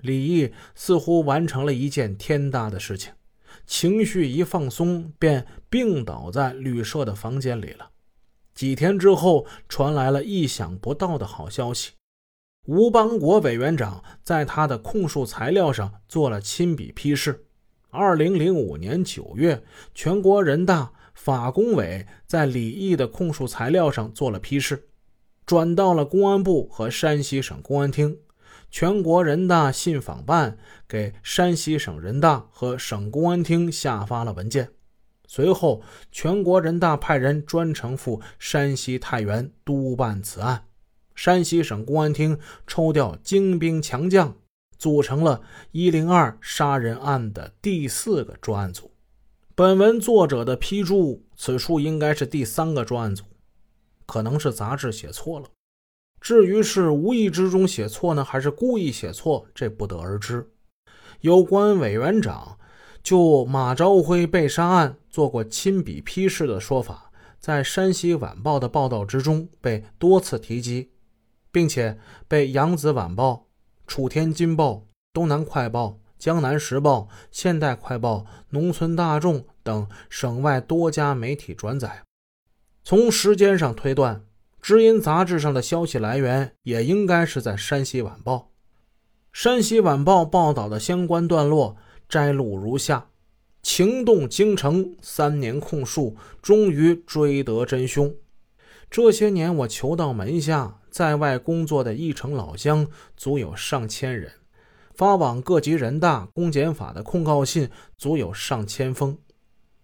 李毅似乎完成了一件天大的事情，情绪一放松，便病倒在旅社的房间里了。几天之后，传来了意想不到的好消息：吴邦国委员长在他的控诉材料上做了亲笔批示。二零零五年九月，全国人大法工委在李毅的控诉材料上做了批示，转到了公安部和山西省公安厅。全国人大信访办给山西省人大和省公安厅下发了文件。随后，全国人大派人专程赴山西太原督办此案。山西省公安厅抽调精兵强将。组成了“一零二”杀人案的第四个专案组。本文作者的批注，此处应该是第三个专案组，可能是杂志写错了。至于是无意之中写错呢，还是故意写错，这不得而知。有关委员长就马朝辉被杀案做过亲笔批示的说法，在《山西晚报》的报道之中被多次提及，并且被《扬子晚报》。楚天金报、东南快报、江南时报、现代快报、农村大众等省外多家媒体转载。从时间上推断，知音杂志上的消息来源也应该是在山西晚报。山西晚报报道的相关段落摘录如下：情动京城，三年控诉，终于追得真凶。这些年我求到门下。在外工作的义城老乡足有上千人，发往各级人大、公检法的控告信足有上千封。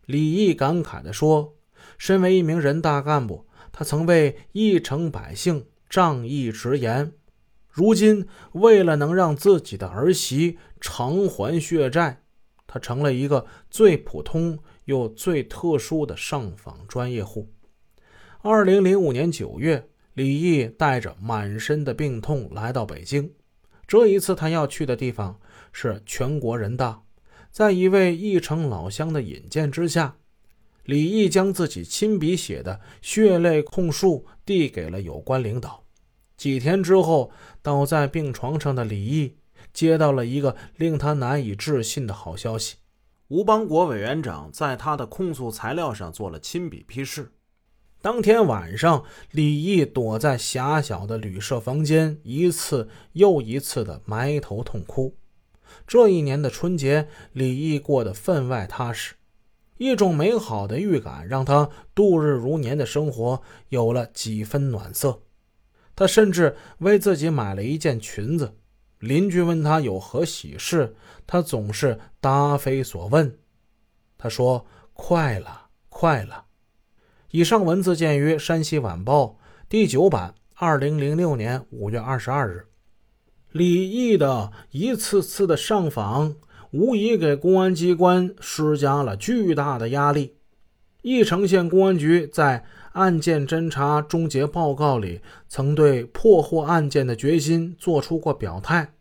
李毅感慨地说：“身为一名人大干部，他曾为义城百姓仗义直言。如今，为了能让自己的儿媳偿还血债，他成了一个最普通又最特殊的上访专业户。”二零零五年九月。李毅带着满身的病痛来到北京。这一次，他要去的地方是全国人大。在一位义城老乡的引荐之下，李毅将自己亲笔写的血泪控诉递给了有关领导。几天之后，倒在病床上的李毅接到了一个令他难以置信的好消息：吴邦国委员长在他的控诉材料上做了亲笔批示。当天晚上，李毅躲在狭小的旅社房间，一次又一次的埋头痛哭。这一年的春节，李毅过得分外踏实，一种美好的预感让他度日如年的生活有了几分暖色。他甚至为自己买了一件裙子。邻居问他有何喜事，他总是答非所问。他说：“快了，快了。”以上文字见于《山西晚报》第九版，二零零六年五月二十二日。李毅的一次次的上访，无疑给公安机关施加了巨大的压力。义城县公安局在案件侦查终结报告里，曾对破获案件的决心做出过表态。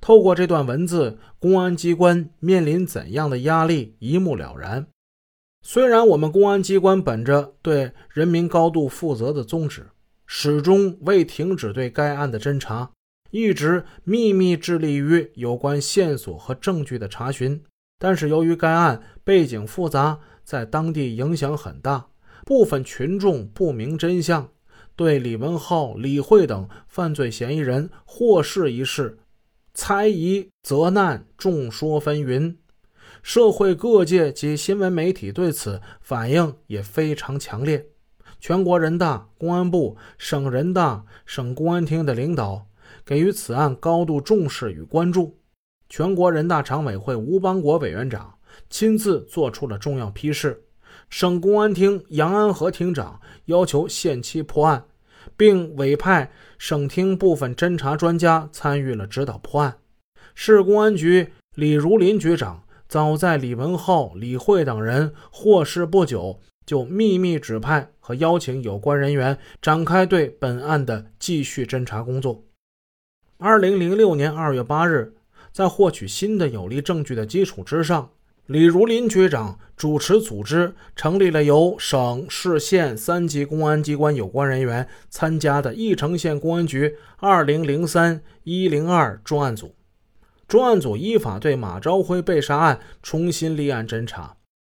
透过这段文字，公安机关面临怎样的压力，一目了然。虽然我们公安机关本着对人民高度负责的宗旨，始终未停止对该案的侦查，一直秘密致力于有关线索和证据的查询，但是由于该案背景复杂，在当地影响很大，部分群众不明真相，对李文浩、李慧等犯罪嫌疑人获释一事，猜疑责难，众说纷纭。社会各界及新闻媒体对此反应也非常强烈。全国人大、公安部、省人大、省公安厅的领导给予此案高度重视与关注。全国人大常委会吴邦国委员长亲自作出了重要批示。省公安厅杨安和厅长要求限期破案，并委派省厅部分侦查专家参与了指导破案。市公安局李如林局长。早在李文浩、李慧等人获释不久，就秘密指派和邀请有关人员展开对本案的继续侦查工作。二零零六年二月八日，在获取新的有力证据的基础之上，李如林局长主持组织成立了由省市县三级公安机关有关人员参加的义城县公安局二零零三一零二专案组。专案组依法对马朝辉被杀案重新立案侦查。